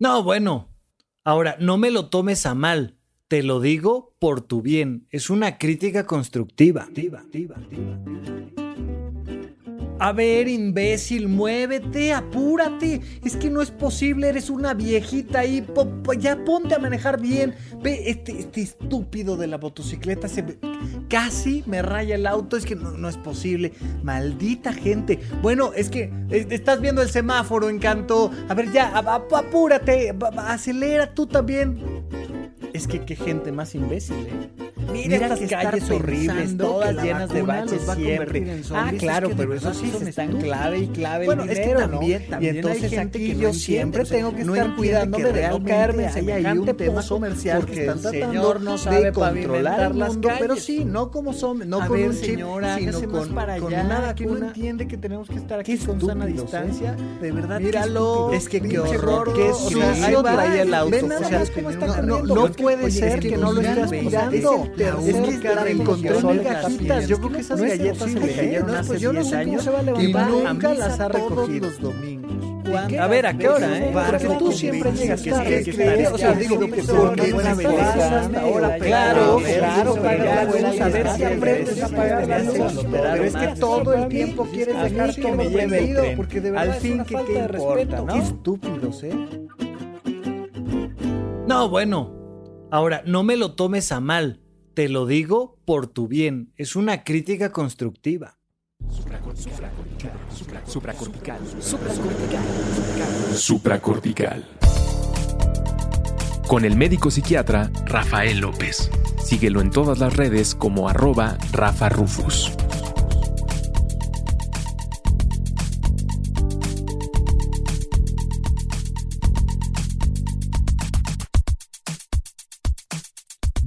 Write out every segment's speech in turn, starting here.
No, bueno. Ahora, no me lo tomes a mal. Te lo digo por tu bien. Es una crítica constructiva. A ver, imbécil, muévete, apúrate. Es que no es posible, eres una viejita ahí. ya ponte a manejar bien. Ve, este, este estúpido de la motocicleta se casi me raya el auto. Es que no, es posible. Maldita gente. Bueno, es que estás viendo el semáforo, encanto. A ver, ya, apúrate. Acelera tú también. Es que qué gente más imbécil, ¿eh? Mira, estas calles horribles, todas llenas de baches siempre. ah, claro, pero eso sí se está clave y clave bueno, el dinero, es que también, ¿no? También y entonces aquí yo siempre tengo que estar cuidándome de no caerme en semejante tema comercial porque el señor no sabe controlar las calles. Pero sí, no como son, no con un chip, sino con, para allá, una que no entiende que tenemos que estar aquí con sana ¿eh? distancia. De verdad, míralo. Es que qué horror, qué sucio trae el auto. No puede ser que no lo estés cuidando es que encontré mil gajitas. Yo creo que esas galletas se le cayeron hace 10 años y nunca las ha recogido los domingos. A ver, ¿a qué hora, eh? Porque tú siempre llegas tarde. O sea, digo, porque buena hasta ahora. Claro, claro, a ver si aprendes a pagar la luz. Pero es que todo el tiempo quieres dejar que me lleve porque de verdad al fin que te importa, ¿no? Qué estúpidos, ¿eh? No, bueno. Ahora, no me lo tomes a mal. Te lo digo por tu bien. Es una crítica constructiva. Supracortical. Supracortical. Supracortical. Con el médico psiquiatra Rafael López. Síguelo en todas las redes como arroba Rafa Rufus.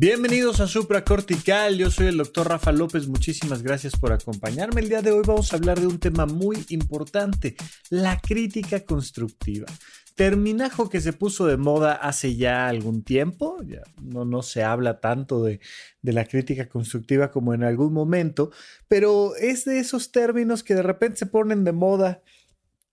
Bienvenidos a Supra Cortical, yo soy el doctor Rafa López, muchísimas gracias por acompañarme. El día de hoy vamos a hablar de un tema muy importante, la crítica constructiva. Terminajo que se puso de moda hace ya algún tiempo, ya no, no se habla tanto de, de la crítica constructiva como en algún momento, pero es de esos términos que de repente se ponen de moda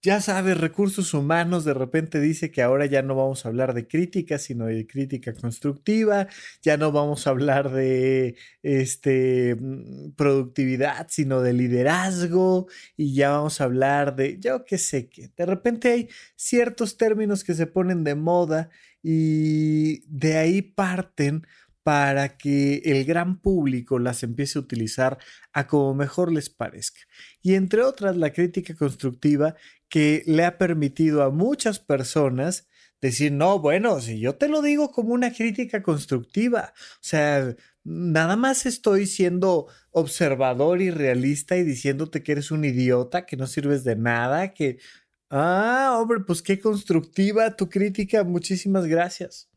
ya sabes, recursos humanos de repente dice que ahora ya no vamos a hablar de crítica, sino de crítica constructiva, ya no vamos a hablar de este, mm, productividad, sino de liderazgo, y ya vamos a hablar de, yo qué sé, que de repente hay ciertos términos que se ponen de moda y de ahí parten para que el gran público las empiece a utilizar a como mejor les parezca. Y entre otras, la crítica constructiva que le ha permitido a muchas personas decir, no, bueno, si yo te lo digo como una crítica constructiva, o sea, nada más estoy siendo observador y realista y diciéndote que eres un idiota, que no sirves de nada, que... Ah, hombre, pues qué constructiva tu crítica, muchísimas gracias.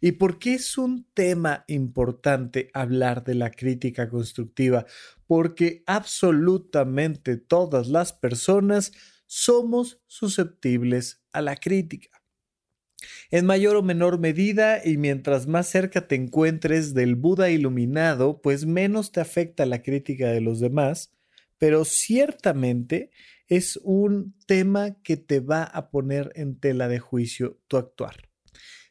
¿Y por qué es un tema importante hablar de la crítica constructiva? Porque absolutamente todas las personas somos susceptibles a la crítica. En mayor o menor medida, y mientras más cerca te encuentres del Buda iluminado, pues menos te afecta la crítica de los demás, pero ciertamente es un tema que te va a poner en tela de juicio tu actuar.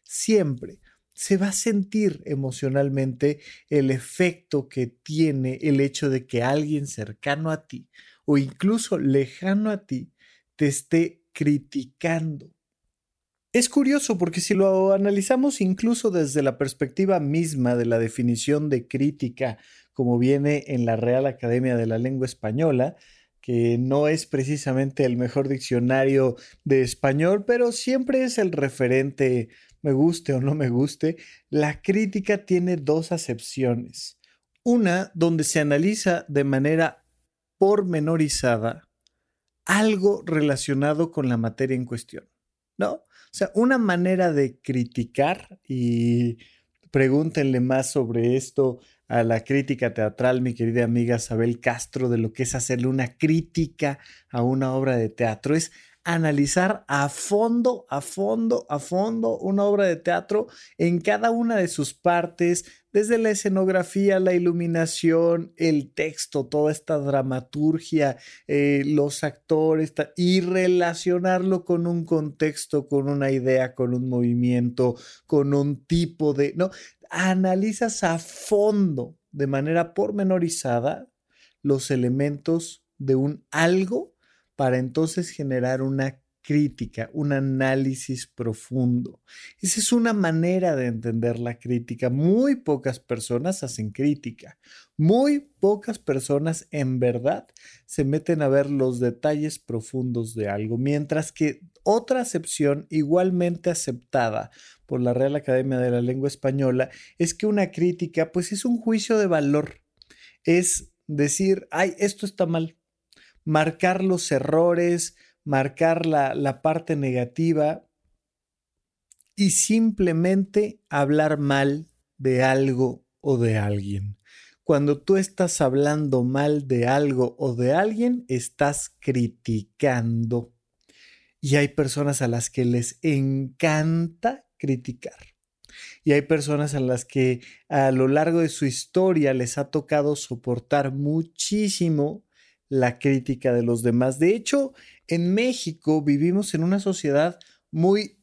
Siempre, se va a sentir emocionalmente el efecto que tiene el hecho de que alguien cercano a ti o incluso lejano a ti te esté criticando. Es curioso porque si lo analizamos incluso desde la perspectiva misma de la definición de crítica como viene en la Real Academia de la Lengua Española, que no es precisamente el mejor diccionario de español, pero siempre es el referente me guste o no me guste, la crítica tiene dos acepciones. Una donde se analiza de manera pormenorizada algo relacionado con la materia en cuestión, ¿no? O sea, una manera de criticar y pregúntenle más sobre esto a la crítica teatral, mi querida amiga Isabel Castro, de lo que es hacerle una crítica a una obra de teatro. Es analizar a fondo, a fondo, a fondo una obra de teatro en cada una de sus partes, desde la escenografía, la iluminación, el texto, toda esta dramaturgia, eh, los actores, y relacionarlo con un contexto, con una idea, con un movimiento, con un tipo de, ¿no? Analizas a fondo, de manera pormenorizada, los elementos de un algo para entonces generar una crítica, un análisis profundo. Esa es una manera de entender la crítica. Muy pocas personas hacen crítica. Muy pocas personas en verdad se meten a ver los detalles profundos de algo, mientras que otra acepción igualmente aceptada por la Real Academia de la Lengua Española es que una crítica pues es un juicio de valor. Es decir, ay, esto está mal, marcar los errores, marcar la, la parte negativa y simplemente hablar mal de algo o de alguien. Cuando tú estás hablando mal de algo o de alguien, estás criticando. Y hay personas a las que les encanta criticar. Y hay personas a las que a lo largo de su historia les ha tocado soportar muchísimo la crítica de los demás. De hecho, en México vivimos en una sociedad muy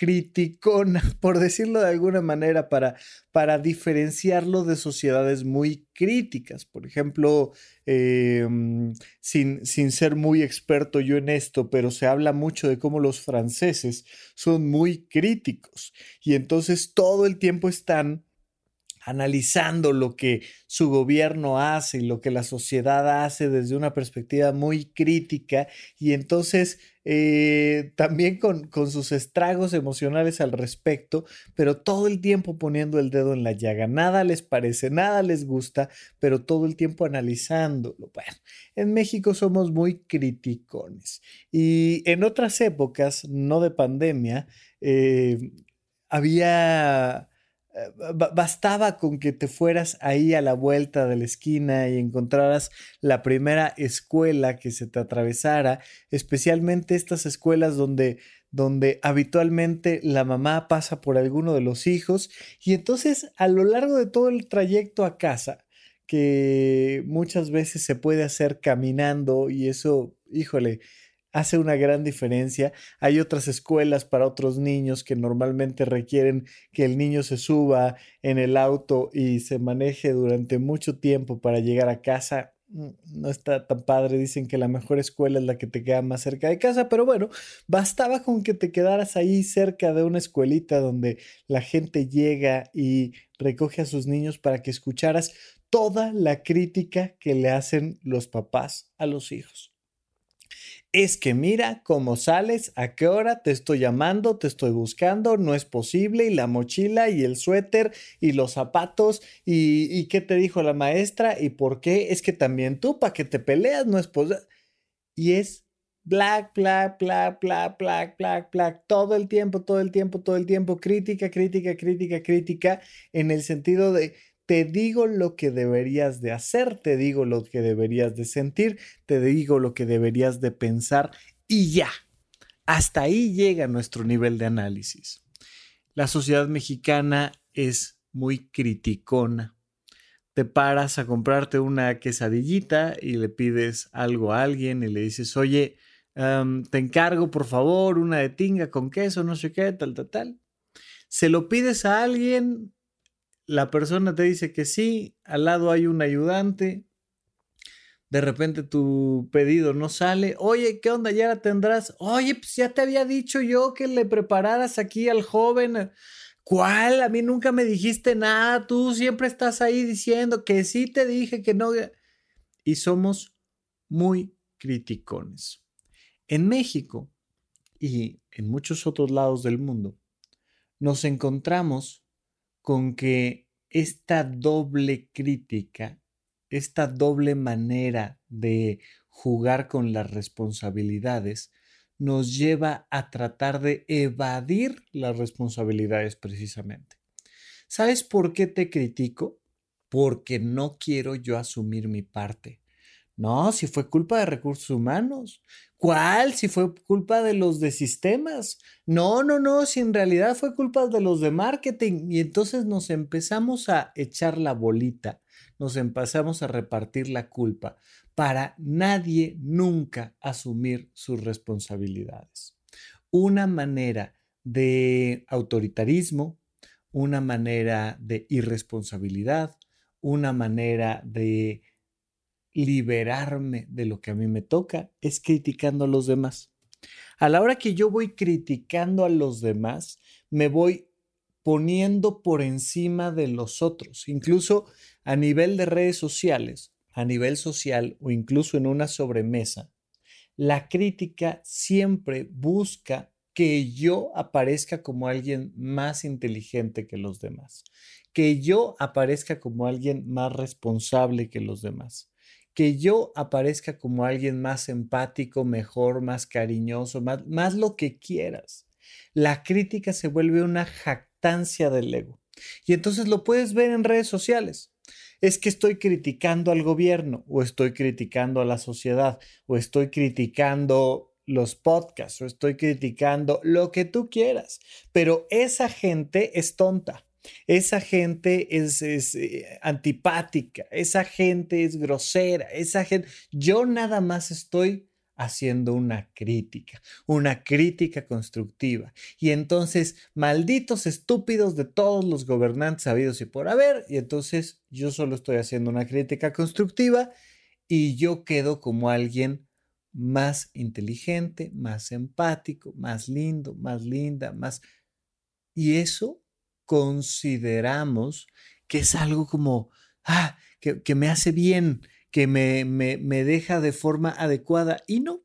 criticona, por decirlo de alguna manera, para, para diferenciarlo de sociedades muy críticas. Por ejemplo, em, sin, sin ser muy experto yo en esto, pero se habla mucho de cómo los franceses son muy críticos y entonces todo el tiempo están analizando lo que su gobierno hace y lo que la sociedad hace desde una perspectiva muy crítica y entonces eh, también con, con, sus estragos emocionales al respecto, pero todo el tiempo poniendo el dedo en la llaga. Nada les parece, nada les gusta, pero todo el tiempo analizándolo. Bueno, en México somos muy criticones y en otras épocas, no de pandemia, eh, había bastaba con que te fueras ahí a la vuelta de la esquina y encontraras la primera escuela que se te atravesara, especialmente estas escuelas donde donde habitualmente la mamá pasa por alguno de los hijos. Y entonces a lo largo de todo el trayecto a casa, que muchas veces se puede hacer caminando y eso, híjole, hace una gran diferencia. Hay otras escuelas para otros niños que normalmente requieren que el niño se suba en el auto y se maneje durante mucho tiempo para llegar a casa. Mm, no está tan padre, dicen que la mejor escuela es la que te queda más cerca de casa, pero bueno, bastaba con que te quedaras ahí cerca de una escuelita donde la gente llega y recoge a sus niños para que escucharas toda la crítica que le hacen los papás a los hijos es que mira cómo sales, a qué hora te estoy llamando, te estoy buscando, no es posible, y la mochila y el suéter y los zapatos, y, qué te dijo la maestra, y por qué, es que también tú, para que te peleas, no es posible. Y es black, black, black, black, black, black, black, todo el tiempo, todo el tiempo, todo el tiempo, crítica, crítica, crítica, crítica, en el sentido de te digo lo que deberías de hacer, te digo lo que deberías de sentir, te digo lo que deberías de pensar y ya. Hasta ahí llega nuestro nivel de análisis. La sociedad mexicana es muy criticona. Te paras a comprarte una quesadillita y le pides algo a alguien y le dices, oye, te encargo por favor una de tinga con queso, no sé qué, tal, tal, tal. Se lo pides a alguien, la persona te dice que sí, al lado hay un ayudante, de repente tu pedido no sale, oye, ¿qué onda? ¿Ya la tendrás? Oye, pues ya te había dicho yo que le prepararas aquí al joven. ¿Cuál? A mí nunca me dijiste nada, tú siempre estás ahí diciendo que sí te dije que no. Y somos muy criticones. En México y en muchos otros lados del mundo, nos encontramos con que esta doble crítica, esta doble manera de jugar con las responsabilidades, nos lleva a tratar de evadir las responsabilidades precisamente. ¿Sabes por qué te critico? Porque no quiero yo asumir mi parte. No, si fue culpa de recursos humanos. ¿Cuál? Si fue culpa de los de sistemas. No, no, no, si en realidad fue culpa de los de marketing. Y entonces nos empezamos a echar la bolita, nos empezamos a repartir la culpa para nadie nunca asumir sus responsabilidades. Una manera de autoritarismo, una manera de irresponsabilidad, una manera de liberarme de lo que a mí me toca es criticando a los demás. A la hora que yo voy criticando a los demás, me voy poniendo por encima de los otros, incluso a nivel de redes sociales, a nivel social o incluso en una sobremesa. La crítica siempre busca que yo aparezca como alguien más inteligente que los demás, que yo aparezca como alguien más responsable que los demás que yo aparezca como alguien más empático, mejor, más cariñoso, más, más lo que quieras. La crítica se vuelve una jactancia del ego. Y entonces lo puedes ver en redes sociales. Es que estoy criticando al gobierno o estoy criticando a la sociedad o estoy criticando los podcasts o estoy criticando lo que tú quieras. Pero esa gente es tonta. Esa gente es, eh, antipática, esa gente es grosera, esa gente... Yo nada más estoy haciendo una crítica, una crítica constructiva. Y entonces, malditos estúpidos de todos los gobernantes habidos y por haber, y entonces yo solo estoy haciendo una crítica constructiva y yo quedo como alguien más inteligente, más empático, más lindo, más linda, más... Y eso consideramos que es algo como, ah, que, me hace bien, que me, me, me deja de forma adecuada. Y no,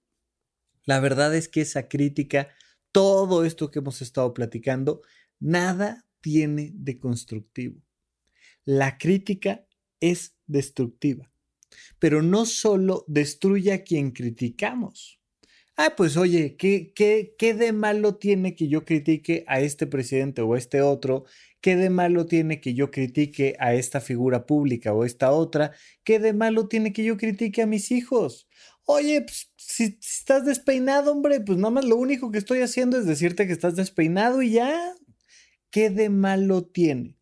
la verdad es que esa crítica, todo esto que hemos estado platicando, nada tiene de constructivo. La crítica es destructiva, pero no solo destruye a quien criticamos, ah, pues oye, ¿qué, qué, ¿qué de malo tiene que yo critique a este presidente o a este otro? ¿Qué de malo tiene que yo critique a esta figura pública o esta otra? ¿Qué de malo tiene que yo critique a mis hijos? Oye, pues, si, si estás despeinado, hombre, pues nada más lo único que estoy haciendo es decirte que estás despeinado y ya. ¿Qué de malo tiene?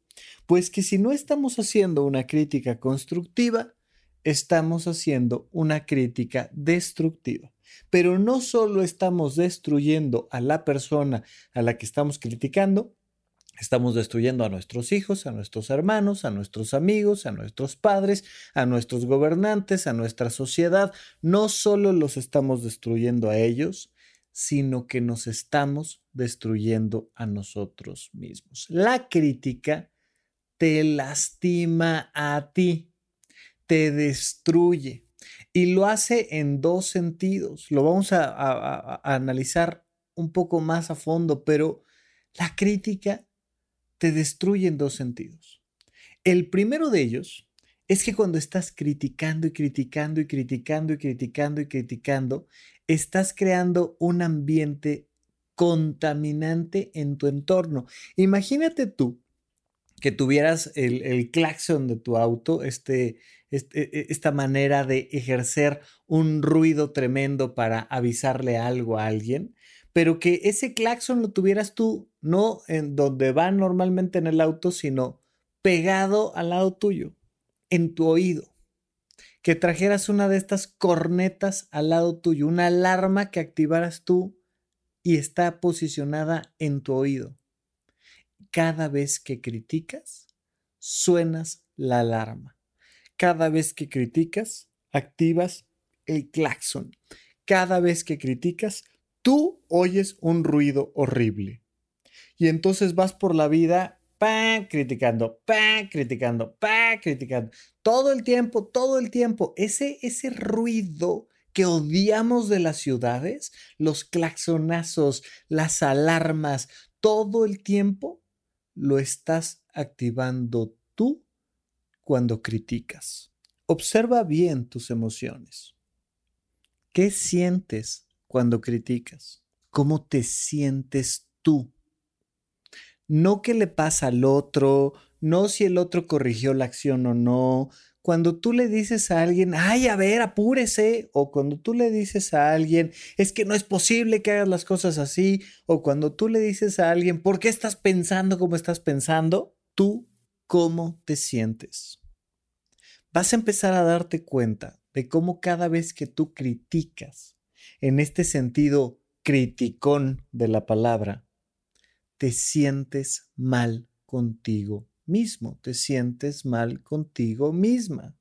Pues que si no estamos haciendo una crítica constructiva, estamos haciendo una crítica destructiva. Pero no solo estamos destruyendo a la persona a la que estamos criticando, Estamos destruyendo a nuestros hijos, a nuestros hermanos, a nuestros amigos, a nuestros padres, a nuestros gobernantes, a nuestra sociedad. No solo los estamos destruyendo a ellos, sino que nos estamos destruyendo a nosotros mismos. La crítica te lastima a ti, te destruye. Y lo hace en dos sentidos. Lo vamos a, analizar un poco más a fondo, pero la crítica te destruye en dos sentidos. El primero de ellos es que cuando estás criticando y criticando y criticando y criticando y criticando, estás creando un ambiente contaminante en tu entorno. Imagínate tú que tuvieras el, el claxon de tu auto, este, este, e, esta manera de ejercer un ruido tremendo para avisarle algo a alguien, pero que ese claxon lo tuvieras tú no en donde va normalmente en el auto, sino pegado al lado tuyo, en tu oído. Que trajeras una de estas cornetas al lado tuyo, una alarma que activaras tú y está posicionada en tu oído. Cada vez que criticas, suenas la alarma. Cada vez que criticas, activas el claxon. Cada vez que criticas, tú oyes un ruido horrible. Y entonces vas por la vida pa, criticando, pa, criticando, pa, criticando. Todo el tiempo, todo el tiempo. Ese, ese ruido que odiamos de las ciudades, los claxonazos, las alarmas, todo el tiempo lo estás activando tú cuando criticas. Observa bien tus emociones. ¿Qué sientes cuando criticas? ¿Cómo te sientes tú? No qué le pasa al otro, no si el otro corrigió la acción o no, cuando tú le dices a alguien, ay, a ver, apúrese, o cuando tú le dices a alguien, es que no es posible que hagas las cosas así, o cuando tú le dices a alguien, ¿por qué estás pensando como estás pensando? Tú, ¿cómo te sientes? Vas a empezar a darte cuenta de cómo cada vez que tú criticas, en este sentido criticón de la palabra, te sientes mal contigo mismo, te sientes mal contigo misma.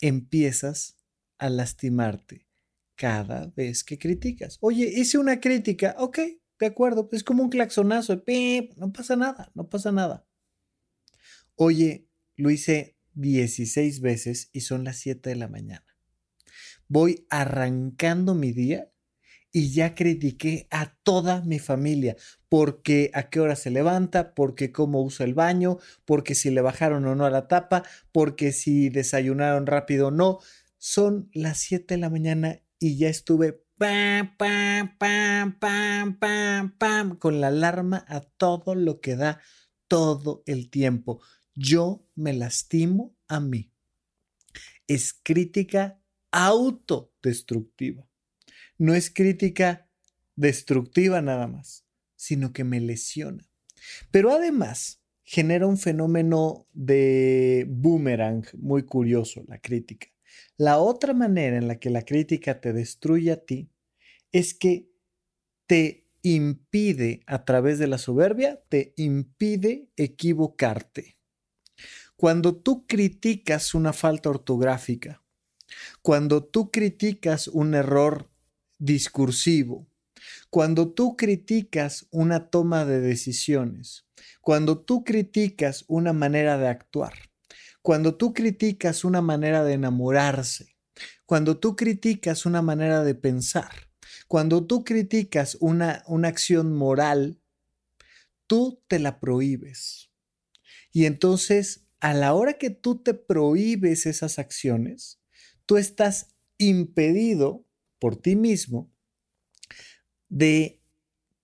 Empiezas a lastimarte cada vez que criticas. Oye, hice una crítica, ok, de acuerdo, es como un claxonazo, no pasa nada, no pasa nada. Oye, lo hice 16 veces y son las 7 de la mañana. Voy arrancando mi día y ya critiqué a toda mi familia, porque a qué hora se levanta, porque cómo usa el baño, porque si le bajaron o no a la tapa, porque si desayunaron rápido o no. Son las 7 de la mañana y ya estuve pam, pam, pam, pam, pam, pam, con la alarma a todo lo que da todo el tiempo. Yo me lastimo a mí. Es crítica autodestructiva no es crítica destructiva nada más, sino que me lesiona. Pero además genera un fenómeno de boomerang muy curioso, la crítica. La otra manera en la que la crítica te destruye a ti es que te impide, a través de la soberbia, te impide equivocarte. Cuando tú criticas una falta ortográfica, cuando tú criticas un error discursivo. Cuando tú criticas una toma de decisiones, cuando tú criticas una manera de actuar, cuando tú criticas una manera de enamorarse, cuando tú criticas una manera de pensar, cuando tú criticas una, una acción moral, tú te la prohíbes. Y entonces, a la hora que tú te prohíbes esas acciones, tú estás impedido por ti mismo de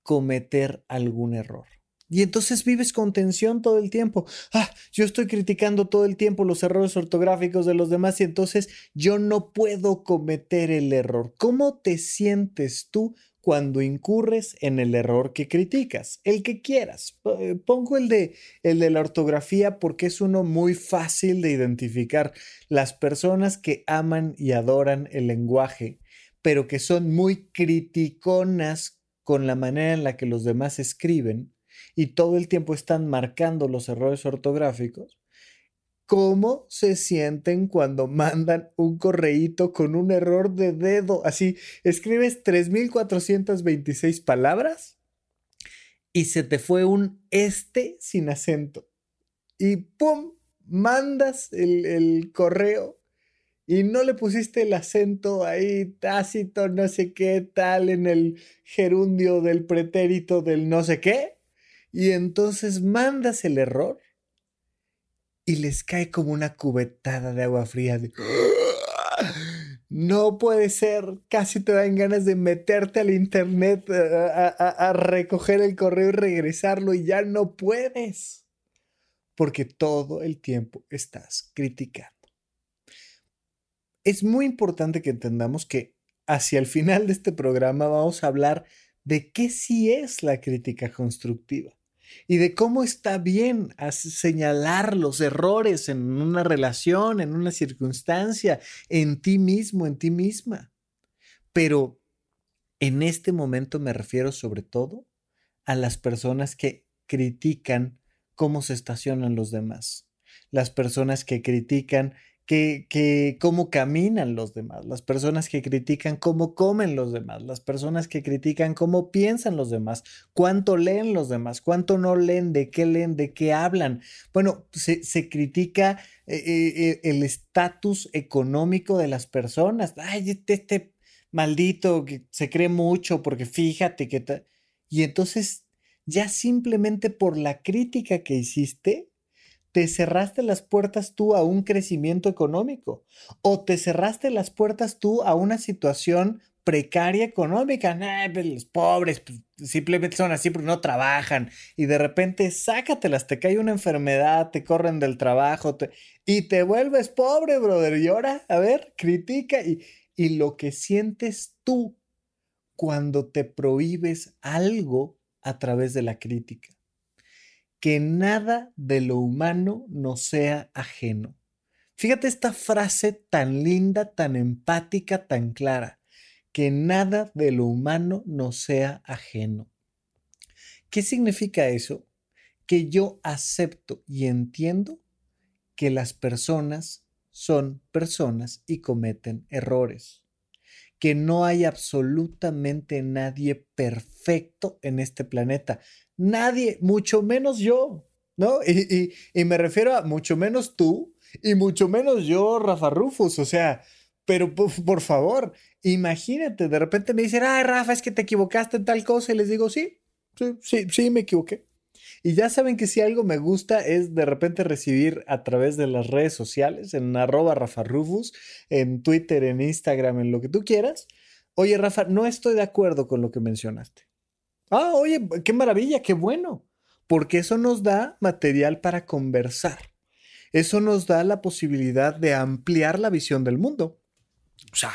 cometer algún error. Y entonces vives con tensión todo el tiempo. Ah, yo estoy criticando todo el tiempo los errores ortográficos de los demás y entonces yo no puedo cometer el error. ¿Cómo te sientes tú cuando incurres en el error que criticas? El que quieras. Eh, pongo el de, el de la ortografía porque es uno muy fácil de identificar. Las personas que aman y adoran el lenguaje pero que son muy criticonas con la manera en la que los demás escriben y todo el tiempo están marcando los errores ortográficos, ¿cómo se sienten cuando mandan un correíto con un error de dedo? Así, escribes 3.426 palabras y se te fue un este sin acento. Y ¡pum! Mandas el, el correo y no le pusiste el acento ahí tácito, no sé qué, tal, en el gerundio del pretérito del no sé qué, y entonces mandas el error y les cae como una cubetada de agua fría. no puede ser, casi te dan ganas de meterte al internet a recoger el correo y regresarlo y ya no puedes, porque todo el tiempo estás criticando es muy importante que entendamos que hacia el final de este programa vamos a hablar de qué sí es la crítica constructiva y de cómo está bien señalar los errores en una relación, en una circunstancia, en ti mismo, en ti misma. Pero en este momento me refiero sobre todo a las personas que critican cómo se estacionan los demás, las personas que critican que, cómo caminan los demás, las personas que critican cómo comen los demás, las personas que critican cómo piensan los demás, cuánto leen los demás, cuánto no leen, de qué leen, de qué hablan. Bueno, se, critica eh, eh, el estatus económico de las personas. Ay, este, este maldito que se cree mucho porque fíjate que... Y entonces ya simplemente por la crítica que hiciste, te cerraste las puertas tú a un crecimiento económico o te cerraste las puertas tú a una situación precaria económica. Pues, los pobres pues, simplemente son así porque no trabajan. Y de repente, sácatelas, te cae una enfermedad, te corren del trabajo y te vuelves pobre, brother. Y ahora, a ver, critica y, y lo que sientes tú cuando te prohíbes algo a través de la crítica. Que nada de lo humano nos sea ajeno. Fíjate esta frase tan linda, tan empática, tan clara. Que nada de lo humano nos sea ajeno. ¿Qué significa eso? Que yo acepto y entiendo que las personas son personas y cometen errores que no hay absolutamente nadie perfecto en este planeta. Nadie, mucho menos yo, ¿no? Y, me refiero a mucho menos tú y mucho menos yo, Rafa Rufus. O sea, pero por, favor, imagínate, de repente me dicen, ay, Rafa, es que te equivocaste en tal cosa. Y les digo, sí, sí, sí, sí, me equivoqué. Y ya saben que si algo me gusta es de repente recibir a través de las redes sociales, en arroba Rafa Rufus, en Twitter, en Instagram, en lo que tú quieras. Oye, Rafa, no estoy de acuerdo con lo que mencionaste. Ah, oye, qué maravilla, qué bueno. Porque eso nos da material para conversar. Eso nos da la posibilidad de ampliar la visión del mundo. O sea,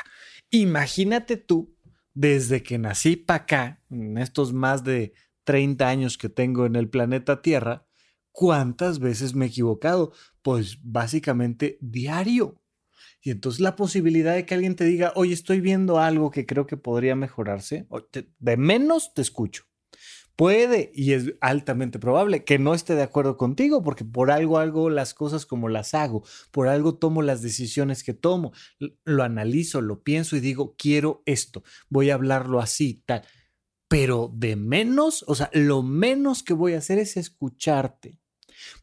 imagínate tú, desde que nací para acá, en estos más de 30 años que tengo en el planeta Tierra, ¿cuántas veces me he equivocado? Pues básicamente diario. Y entonces la posibilidad de que alguien te diga, oye, estoy viendo algo que creo que podría mejorarse, de menos te escucho. Puede y es altamente probable que no esté de acuerdo contigo porque por algo hago las cosas como las hago, por algo tomo las decisiones que tomo, lo analizo, lo pienso y digo, quiero esto, voy a hablarlo así, tal pero de menos, o sea, lo menos que voy a hacer es escucharte.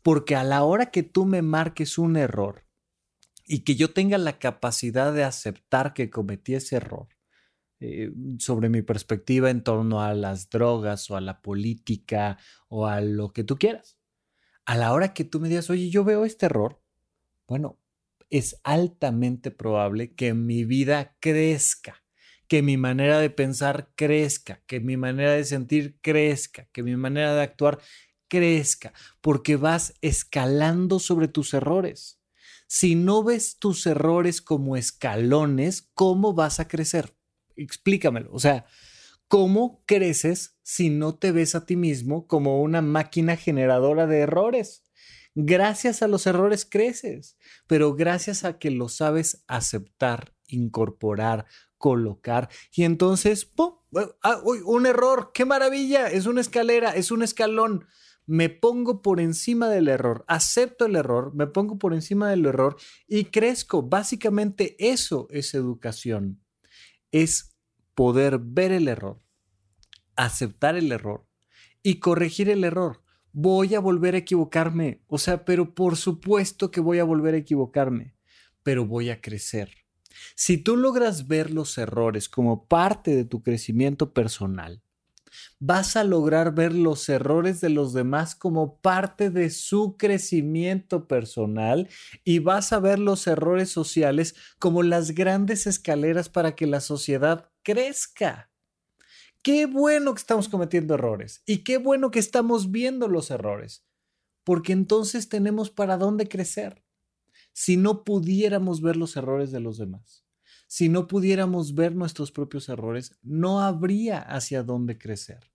Porque a la hora que tú me marques un error y que yo tenga la capacidad de aceptar que cometí ese error, eh, sobre mi perspectiva en torno a las drogas o a la política o a lo que tú quieras. A la hora que tú me digas, oye, yo veo este error, bueno, es altamente probable que mi vida crezca que mi manera de pensar crezca, que mi manera de sentir crezca, que mi manera de actuar crezca, porque vas escalando sobre tus errores. Si no ves tus errores como escalones, ¿cómo vas a crecer? Explícamelo. O sea, ¿cómo creces si no te ves a ti mismo como una máquina generadora de errores? Gracias a los errores creces, pero gracias a que lo sabes aceptar, incorporar, colocar. Y entonces, ¡pum! Ah, un error, qué maravilla, es una escalera, es un escalón. Me pongo por encima del error, acepto el error, me pongo por encima del error y crezco. Básicamente eso es educación. Es poder ver el error, aceptar el error y corregir el error. Voy a volver a equivocarme, o sea, pero por supuesto que voy a volver a equivocarme, pero voy a crecer si tú logras ver los errores como parte de tu crecimiento personal, vas a lograr ver los errores de los demás como parte de su crecimiento personal y vas a ver los errores sociales como las grandes escaleras para que la sociedad crezca. Qué bueno que estamos cometiendo errores y qué bueno que estamos viendo los errores, porque entonces tenemos para dónde crecer si no pudiéramos ver los errores de los demás. Si no pudiéramos ver nuestros propios errores, no habría hacia dónde crecer.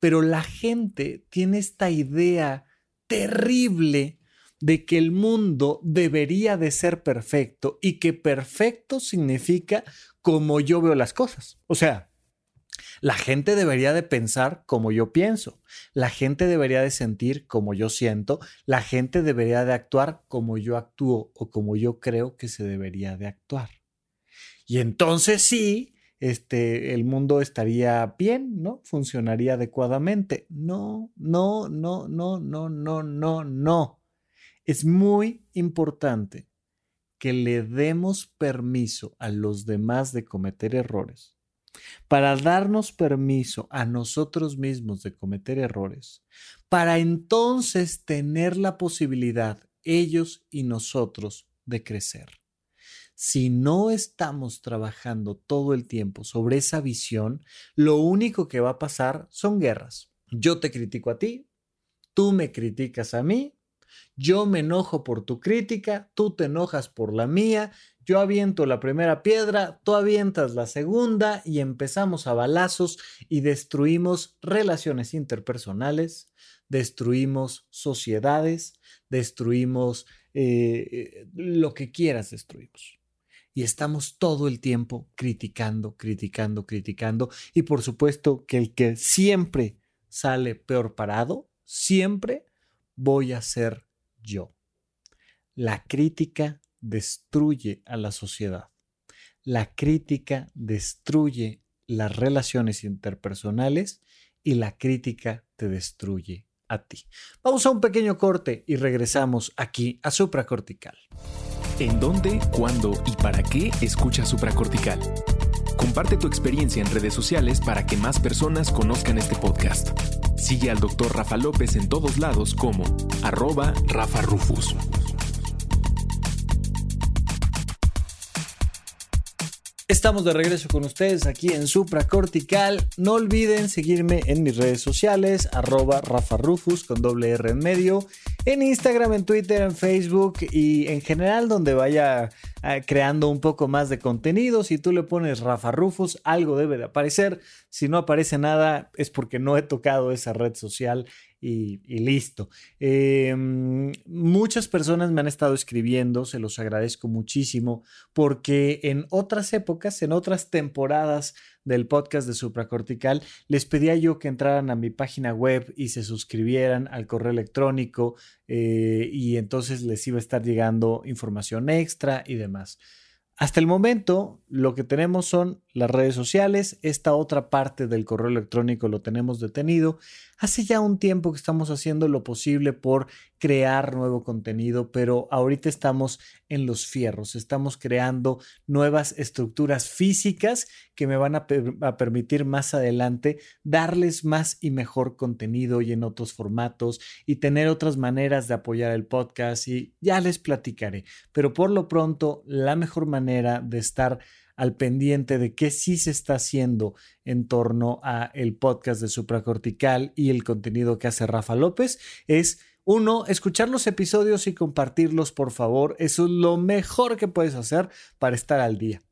Pero la gente tiene esta idea terrible de que el mundo debería de ser perfecto y que perfecto significa como yo veo las cosas. O sea, la gente debería de pensar como yo pienso, la gente debería de sentir como yo siento, la gente debería de actuar como yo actúo o como yo creo que se debería de actuar. Y entonces sí, este, el mundo estaría bien, ¿no? Funcionaría adecuadamente. No, no, no, no, no, no, no, no. Es muy importante que le demos permiso a los demás de cometer errores para darnos permiso a nosotros mismos de cometer errores, para entonces tener la posibilidad, ellos y nosotros, de crecer. Si no estamos trabajando todo el tiempo sobre esa visión, lo único que va a pasar son guerras. Yo te critico a ti, tú me criticas a mí, yo me enojo por tu crítica, tú te enojas por la mía, yo aviento la primera piedra, tú avientas la segunda y empezamos a balazos y destruimos relaciones interpersonales, destruimos sociedades, destruimos eh, lo que quieras, destruimos. Y estamos todo el tiempo criticando, criticando, criticando. Y por supuesto que el que siempre sale peor parado, siempre voy a ser yo. La crítica destruye a la sociedad. La crítica destruye las relaciones interpersonales y la crítica te destruye a ti. Vamos a un pequeño corte y regresamos aquí a supracortical. ¿En dónde, cuándo y para qué escucha supracortical? Comparte tu experiencia en redes sociales para que más personas conozcan este podcast. Sigue al Dr. Rafa López en todos lados como arroba Rafa Rufus. Estamos de regreso con ustedes aquí en Supra Cortical. No olviden seguirme en mis redes sociales, arroba Rafa Rufus con doble R en medio, en Instagram, en Twitter, en Facebook y en general donde vaya ah, creando un poco más de contenido. Si tú le pones Rafa Rufus, algo debe de aparecer. Si no aparece nada, es porque no he tocado esa red social y, listo. Em, muchas personas me han estado escribiendo, se los agradezco muchísimo, porque en otras épocas, en otras temporadas del podcast de Supracortical, les pedía yo que entraran a mi página web y se suscribieran al correo electrónico eh, y entonces les iba a estar llegando información extra y demás. Hasta el momento, lo que tenemos son las redes sociales. Esta otra parte del correo electrónico lo tenemos detenido. Hace ya un tiempo que estamos haciendo lo posible por crear nuevo contenido, pero ahorita estamos en los fierros, estamos creando nuevas estructuras físicas que me van a, permitir más adelante darles más y mejor contenido y en otros formatos y tener otras maneras de apoyar el podcast y ya les platicaré. Pero por lo pronto, la mejor manera de estar al pendiente de qué sí se está haciendo en torno a el podcast de supracortical y el contenido que hace Rafa López es uno, escuchar los episodios y compartirlos, por favor. Eso es lo mejor que puedes hacer para estar al día.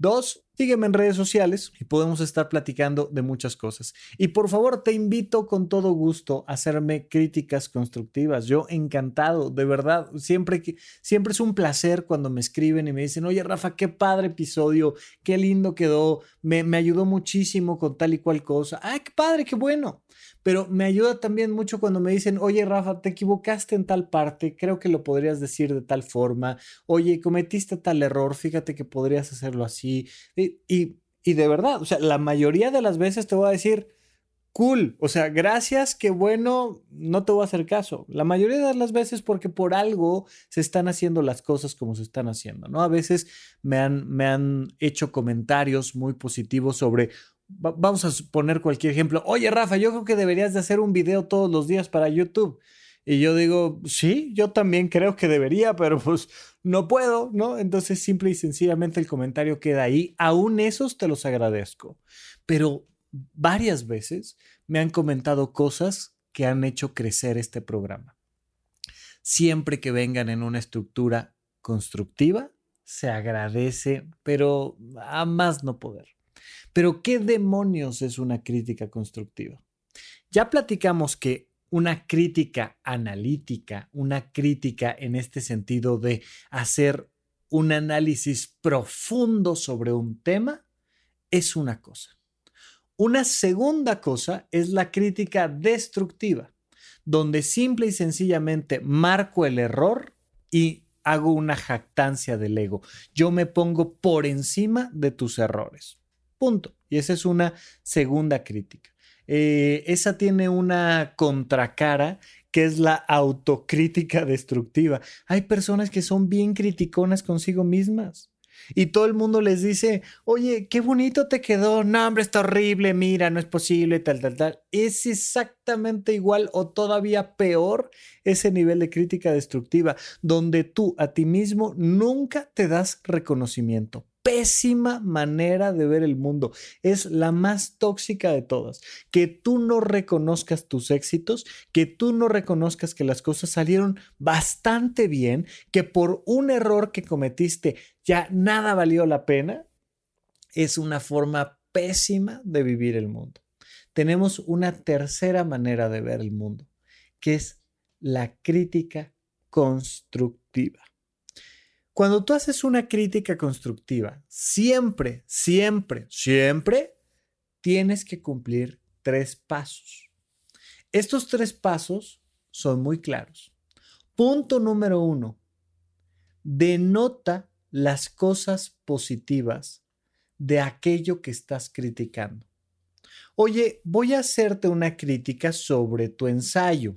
Dos, sígueme en redes sociales y podemos estar platicando de muchas cosas. Y por favor, te invito con todo gusto a hacerme críticas constructivas. Yo encantado, de verdad, siempre, que, siempre es un placer cuando me escriben y me dicen, oye Rafa, qué padre episodio, qué lindo quedó, me, me ayudó muchísimo con tal y cual cosa. Ay, qué padre, qué bueno pero me ayuda también mucho cuando me dicen, oye Rafa, te equivocaste en tal parte, creo que lo podrías decir de tal forma, oye, cometiste tal error, fíjate que podrías hacerlo así. Y, y, de verdad, o sea, la mayoría de las veces te voy a decir, cool, o sea, gracias, qué bueno, no te voy a hacer caso. La mayoría de las veces porque por algo se están haciendo las cosas como se están haciendo, ¿no? A veces me han, me han hecho comentarios muy positivos sobre, vamos a poner cualquier ejemplo. Oye, Rafa, yo creo que deberías de hacer un video todos los días para YouTube. Y yo digo, sí, yo también creo que debería, pero pues no puedo, ¿no? Entonces simple y sencillamente el comentario queda ahí. Aún esos te los agradezco. Pero varias veces me han comentado cosas que han hecho crecer este programa. Siempre que vengan en una estructura constructiva, se agradece, pero a más no poder. Pero ¿qué demonios es una crítica constructiva? Ya platicamos que una crítica analítica, una crítica en este sentido de hacer un análisis profundo sobre un tema, es una cosa. Una segunda cosa es la crítica destructiva, donde simple y sencillamente marco el error y hago una jactancia del ego. Yo me pongo por encima de tus errores. Punto. Y esa es una segunda crítica. Eh, esa tiene una contracara que es la autocrítica destructiva. Hay personas que son bien criticonas consigo mismas. Y todo el mundo les dice, oye, qué bonito te quedó, no, hombre, está horrible, mira, no es posible, tal, tal, tal. Es exactamente igual o todavía peor ese nivel de crítica destructiva, donde tú a ti mismo nunca te das reconocimiento pésima manera de ver el mundo. Es la más tóxica de todas. Que tú no reconozcas tus éxitos, que tú no reconozcas que las cosas salieron bastante bien, que por un error que cometiste ya nada valió la pena, es una forma pésima de vivir el mundo. Tenemos una tercera manera de ver el mundo, que es la crítica constructiva. Cuando tú haces una crítica constructiva, siempre, siempre, siempre tienes que cumplir tres pasos. Estos tres pasos son muy claros. Punto número uno, denota las cosas positivas de aquello que estás criticando. Oye, voy a hacerte una crítica sobre tu ensayo.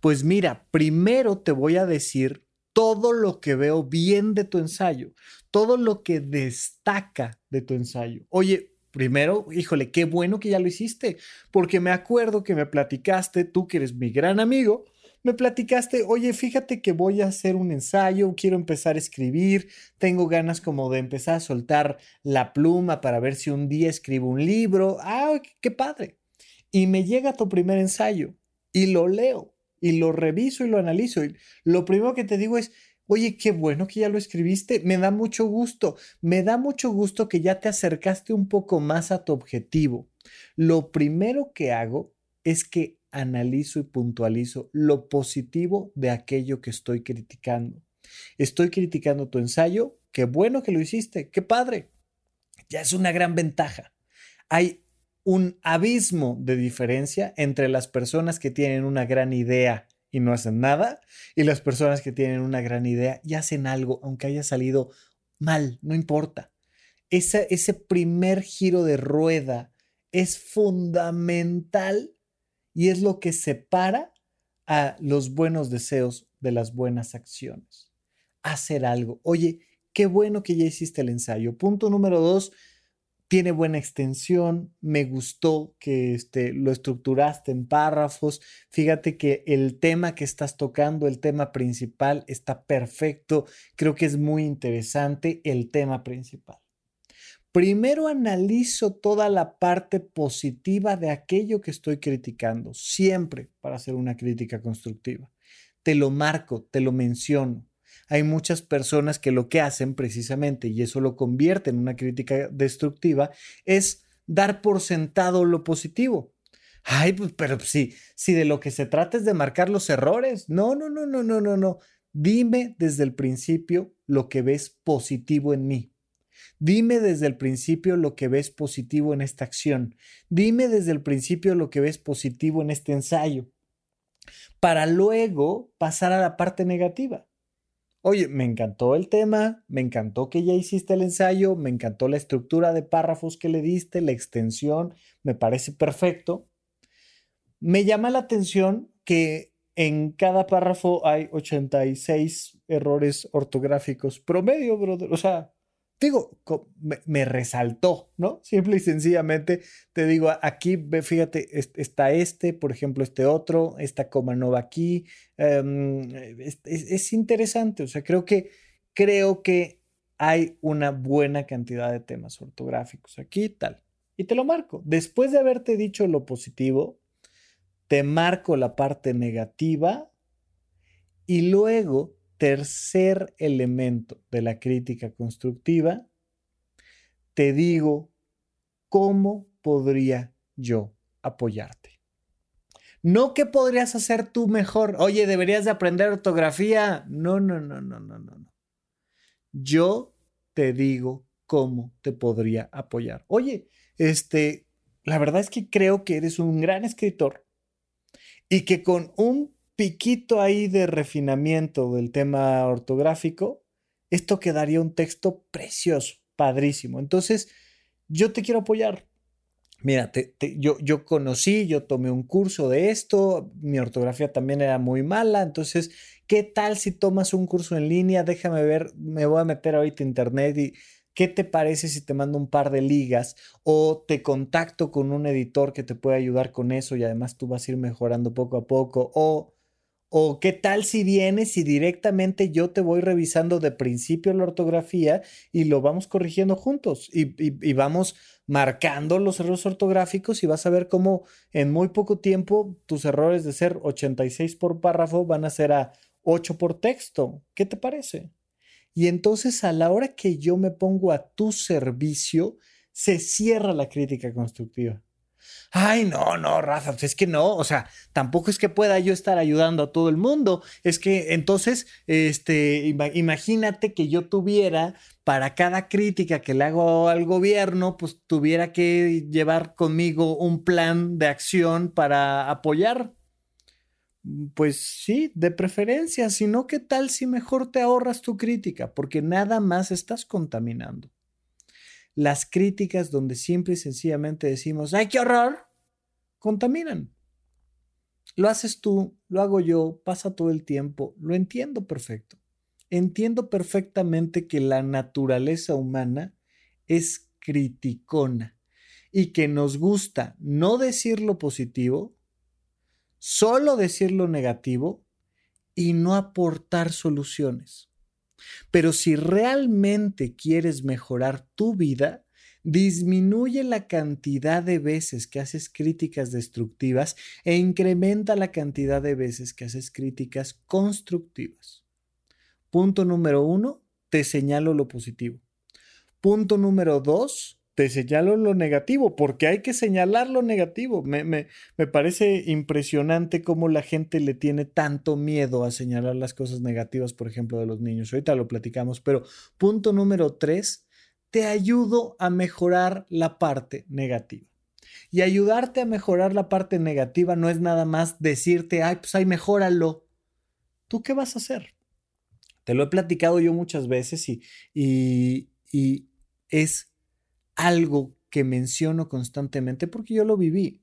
Pues mira, primero te voy a decir todo lo que veo bien de tu ensayo, todo lo que destaca de tu ensayo. Oye, primero, híjole, qué bueno que ya lo hiciste, porque me acuerdo que me platicaste, tú que eres mi gran amigo, me platicaste, oye, fíjate que voy a hacer un ensayo, quiero empezar a escribir, tengo ganas como de empezar a soltar la pluma para ver si un día escribo un libro. Ah, qué padre. Y me llega tu primer ensayo y lo leo y lo reviso y lo analizo. Y lo primero que te digo es, oye, qué bueno que ya lo escribiste, me da mucho gusto, me da mucho gusto que ya te acercaste un poco más a tu objetivo. Lo primero que hago es que analizo y puntualizo lo positivo de aquello que estoy criticando. Estoy criticando tu ensayo, qué bueno que lo hiciste, qué padre. Ya es una gran ventaja. Hay un abismo de diferencia entre las personas que tienen una gran idea y no hacen nada y las personas que tienen una gran idea y hacen algo, aunque haya salido mal, no importa. Ese, ese primer giro de rueda es fundamental y es lo que separa a los buenos deseos de las buenas acciones. Hacer algo. Oye, qué bueno que ya hiciste el ensayo. Punto número dos, tiene buena extensión, me gustó que este, lo estructuraste en párrafos, fíjate que el tema que estás tocando, el tema principal, está perfecto, creo que es muy interesante el tema principal. Primero analizo toda la parte positiva de aquello que estoy criticando, siempre para hacer una crítica constructiva. Te lo marco, te lo menciono hay muchas personas que lo que hacen precisamente, y eso lo convierte en una crítica destructiva, es dar por sentado lo positivo. Ay, pues, pero sí, si de lo que se trata es de marcar los errores. No, no, no, no, no, no, no. Dime desde el principio lo que ves positivo en mí. Dime desde el principio lo que ves positivo en esta acción. Dime desde el principio lo que ves positivo en este ensayo. Para luego pasar a la parte negativa. Oye, me encantó el tema, me encantó que ya hiciste el ensayo, me encantó la estructura de párrafos que le diste, la extensión, me parece perfecto. Me llama la atención que en cada párrafo hay 86 errores ortográficos promedio, brother. O sea, digo, me, resaltó, ¿no? Simple y sencillamente te digo, aquí, fíjate, está este, por ejemplo, este otro, esta coma no va aquí. Em, es, interesante, o sea, creo que, creo que hay una buena cantidad de temas ortográficos aquí, tal. Y te lo marco. Después de haberte dicho lo positivo, te marco la parte negativa y luego tercer elemento de la crítica constructiva, te digo cómo podría yo apoyarte. No que podrías hacer tú mejor. Oye, deberías de aprender ortografía. No, no, no, no, no, no. no. Yo te digo cómo te podría apoyar. Oye, este, la verdad es que creo que eres un gran escritor y que con un piquito ahí de refinamiento del tema ortográfico, esto quedaría un texto precioso, padrísimo. Entonces, yo te quiero apoyar. mira, yo, yo conocí, yo tomé un curso de esto, mi ortografía también era muy mala, entonces, ¿qué tal si tomas un curso en línea? Déjame ver, me voy a meter ahorita a internet y ¿qué te parece si te mando un par de ligas o te contacto con un editor que te puede ayudar con eso y además tú vas a ir mejorando poco a poco? O o qué tal si vienes y directamente yo te voy revisando de principio la ortografía y lo vamos corrigiendo juntos y, vamos marcando los errores ortográficos y vas a ver cómo en muy poco tiempo tus errores de ser 86 por párrafo van a ser a 8 por texto. ¿Qué te parece? Y entonces a la hora que yo me pongo a tu servicio, se cierra la crítica constructiva. Ay, no, no, Rafa, pues es que no, o sea, tampoco es que pueda yo estar ayudando a todo el mundo. Es que entonces, este, imagínate que yo tuviera para cada crítica que le hago al gobierno, pues tuviera que llevar conmigo un plan de acción para apoyar. Pues sí, de preferencia, sino qué tal si mejor te ahorras tu crítica, porque nada más estás contaminando las críticas donde simple y sencillamente decimos, ¡ay, qué horror! contaminan. Lo haces tú, lo hago yo, pasa todo el tiempo, lo entiendo perfecto. Entiendo perfectamente que la naturaleza humana es criticona y que nos gusta no decir lo positivo, solo decir lo negativo y no aportar soluciones. Pero si realmente quieres mejorar tu vida, disminuye la cantidad de veces que haces críticas destructivas e incrementa la cantidad de veces que haces críticas constructivas. Punto número uno, te señalo lo positivo. Punto número dos, te señalo lo negativo, porque hay que señalar lo negativo. Me, me, me, parece impresionante cómo la gente le tiene tanto miedo a señalar las cosas negativas, por ejemplo, de los niños. Ahorita lo platicamos, pero punto número tres, te ayudo a mejorar la parte negativa. Y ayudarte a mejorar la parte negativa no es nada más decirte, ay, pues ay, mejóralo. ¿Tú qué vas a hacer? Te lo he platicado yo muchas veces y, y, y es algo que menciono constantemente porque yo lo viví.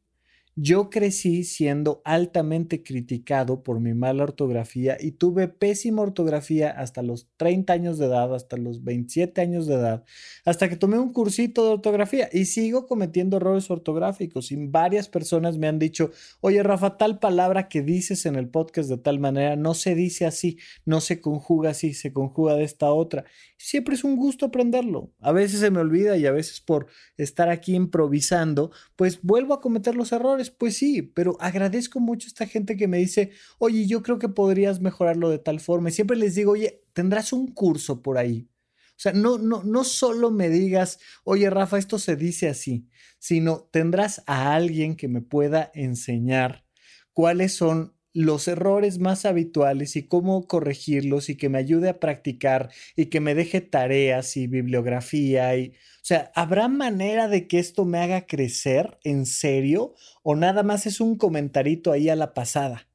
Yo crecí siendo altamente criticado por mi mala ortografía y tuve pésima ortografía hasta los 30 años de edad, hasta los 27 años de edad, hasta que tomé un cursito de ortografía y sigo cometiendo errores ortográficos. Y varias personas me han dicho, oye Rafa, tal palabra que dices en el podcast de tal manera no se dice así, no se conjuga así, se conjuga de esta otra. Siempre es un gusto aprenderlo. A veces se me olvida y a veces por estar aquí improvisando, pues vuelvo a cometer los errores pues sí, pero agradezco mucho a esta gente que me dice, oye, yo creo que podrías mejorarlo de tal forma. Y siempre les digo, oye, tendrás un curso por ahí. O sea, no, no, no solo me digas, oye, Rafa, esto se dice así, sino tendrás a alguien que me pueda enseñar cuáles son los errores más habituales y cómo corregirlos y que me ayude a practicar y que me deje tareas y bibliografía y o sea, ¿habrá manera de que esto me haga crecer en serio o nada más es un comentarito ahí a la pasada?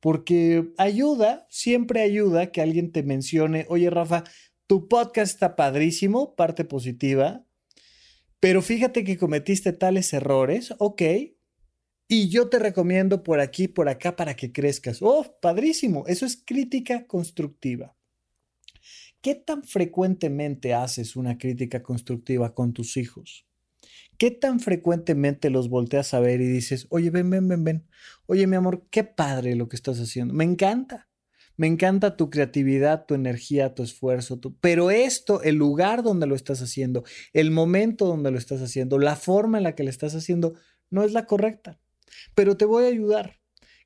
Porque ayuda, siempre ayuda que alguien te mencione, oye Rafa, tu podcast está padrísimo, parte positiva, pero fíjate que cometiste tales errores, ok, y yo te recomiendo por aquí, por acá, para que crezcas. ¡Oh, padrísimo! Eso es crítica constructiva. ¿Qué tan frecuentemente haces una crítica constructiva con tus hijos? ¿Qué tan frecuentemente los volteas a ver y dices, oye, ven, ven, ven, ven, oye, mi amor, qué padre lo que estás haciendo, me encanta, me encanta tu creatividad, tu energía, tu esfuerzo, pero esto, el lugar donde lo estás haciendo, el momento donde lo estás haciendo, la forma en la que lo estás haciendo, no es la correcta pero te voy a ayudar.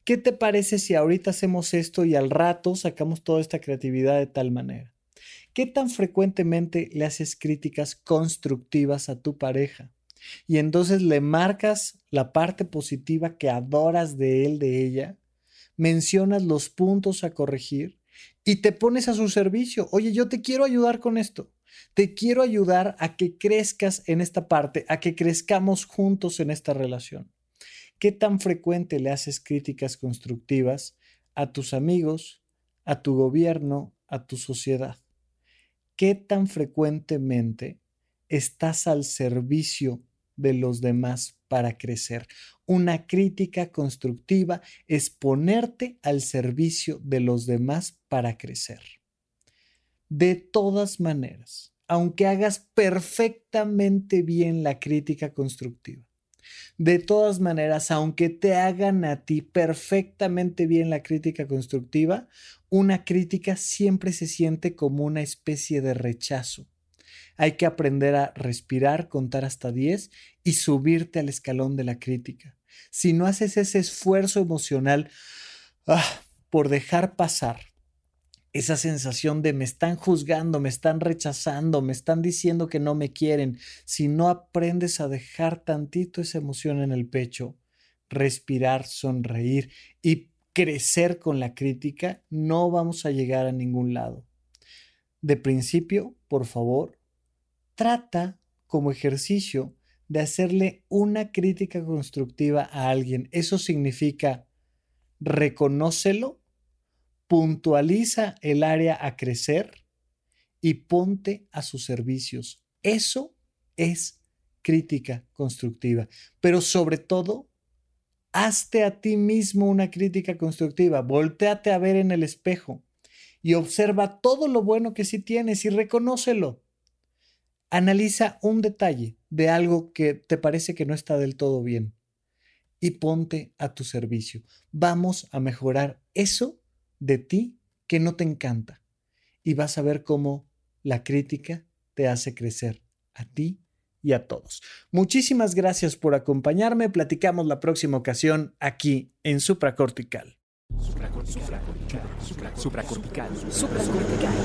¿Qué te parece si ahorita hacemos esto y al rato sacamos toda esta creatividad de tal manera? ¿Qué tan frecuentemente le haces críticas constructivas a tu pareja? Y entonces le marcas la parte positiva que adoras de él, de ella, mencionas los puntos a corregir y te pones a su servicio. Oye, yo te quiero ayudar con esto. Te quiero ayudar a que crezcas en esta parte, a que crezcamos juntos en esta relación. ¿Qué tan frecuente le haces críticas constructivas a tus amigos, a tu gobierno, a tu sociedad? ¿Qué tan frecuentemente estás al servicio de los demás para crecer. Una crítica constructiva es ponerte al servicio de los demás para crecer. De todas maneras, aunque hagas perfectamente bien la crítica constructiva, de todas maneras, aunque te hagan a ti perfectamente bien la crítica constructiva, una crítica siempre se siente como una especie de rechazo. Hay que aprender a respirar, contar hasta 10 y subirte al escalón de la crítica. Si no haces ese esfuerzo emocional ah, por dejar pasar esa sensación de me están juzgando, me están rechazando, me están diciendo que no me quieren, si no aprendes a dejar tantito esa emoción en el pecho, respirar, sonreír y crecer con la crítica, no vamos a llegar a ningún lado. De principio, por favor, trata como ejercicio de hacerle una crítica constructiva a alguien. Eso significa reconócelo puntualiza el área a crecer y ponte a sus servicios. Eso es crítica constructiva, pero sobre todo, hazte a ti mismo una crítica constructiva, volteate a ver en el espejo y observa todo lo bueno que sí tienes y reconócelo. Analiza un detalle de algo que te parece que no está del todo bien y ponte a tu servicio. Vamos a mejorar eso de ti que no te encanta y vas a ver cómo la crítica te hace crecer a ti y a todos. Muchísimas gracias por acompañarme. Platicamos la próxima ocasión aquí en Supracortical. Supracortical. Supracortical. Supracortical.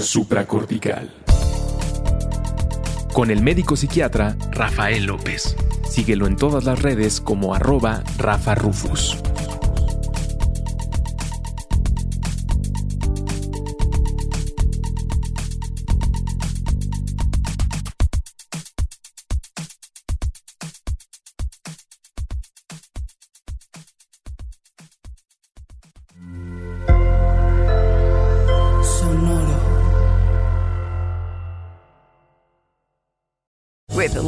Supracortical. Con el médico psiquiatra Rafael López. Síguelo en todas las redes como arroba Rafa Rufus.